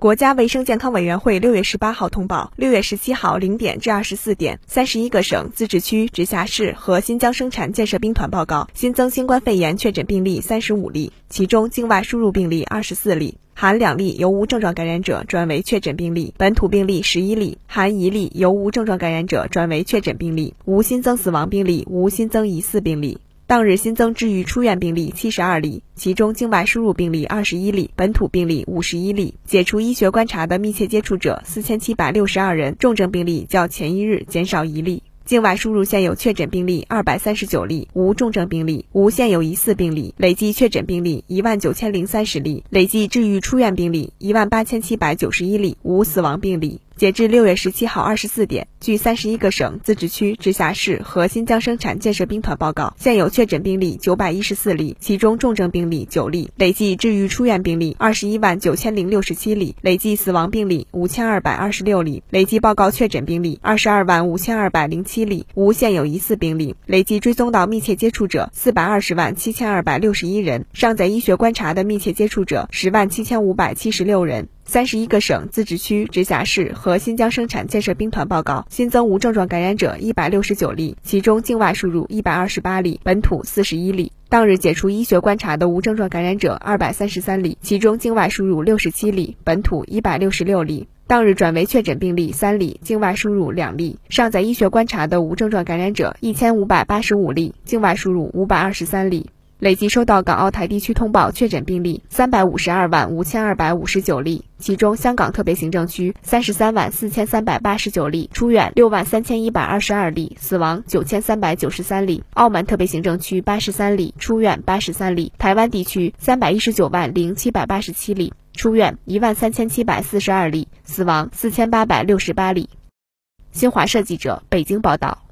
国家卫生健康委员会六月十八号通报，六月十七号零点至二十四点，三十一个省、自治区、直辖市和新疆生产建设兵团报告新增新冠肺炎确诊病例三十五例，其中境外输入病例二十四例，含两例由无症状感染者转为确诊病例，本土病例十一例，含一例由无症状感染者转为确诊病例，无新增死亡病例，无新增疑似病例。当日新增治愈出院病例七十二例，其中境外输入病例二十一例，本土病例五十一例，解除医学观察的密切接触者四千七百六十二人，重症病例较前一日减少一例。境外输入现有确诊病例二百三十九例，无重症病例，无现有疑似病例，累计确诊病例一万九千零三十例，累计治愈出院病例一万八千七百九十一例，无死亡病例。截至六月十七号二十四点，据三十一个省、自治区、直辖市和新疆生产建设兵团报告，现有确诊病例九百一十四例，其中重症病例九例，累计治愈出院病例二十一万九千零六十七例，累计死亡病例五千二百二十六例，累计报告确诊病例二十二万五千二百零七例，无现有疑似病例，累计追踪到密切接触者四百二十万七千二百六十一人，尚在医学观察的密切接触者十万七千五百七十六人。三十一个省、自治区、直辖市和新疆生产建设兵团报告新增无症状感染者一百六十九例，其中境外输入一百二十八例，本土四十一例。当日解除医学观察的无症状感染者二百三十三例，其中境外输入六十七例，本土一百六十六例。当日转为确诊病例三例，境外输入两例。尚在医学观察的无症状感染者一千五百八十五例，境外输入五百二十三例。累计收到港澳台地区通报确诊病例三百五十二万五千二百五十九例，其中香港特别行政区三十三万四千三百八十九例，出院六万三千一百二十二例，死亡九千三百九十三例；澳门特别行政区八十三例，出院八十三例；台湾地区三百一十九万零七百八十七例，出院一万三千七百四十二例，死亡四千八百六十八例。新华社记者北京报道。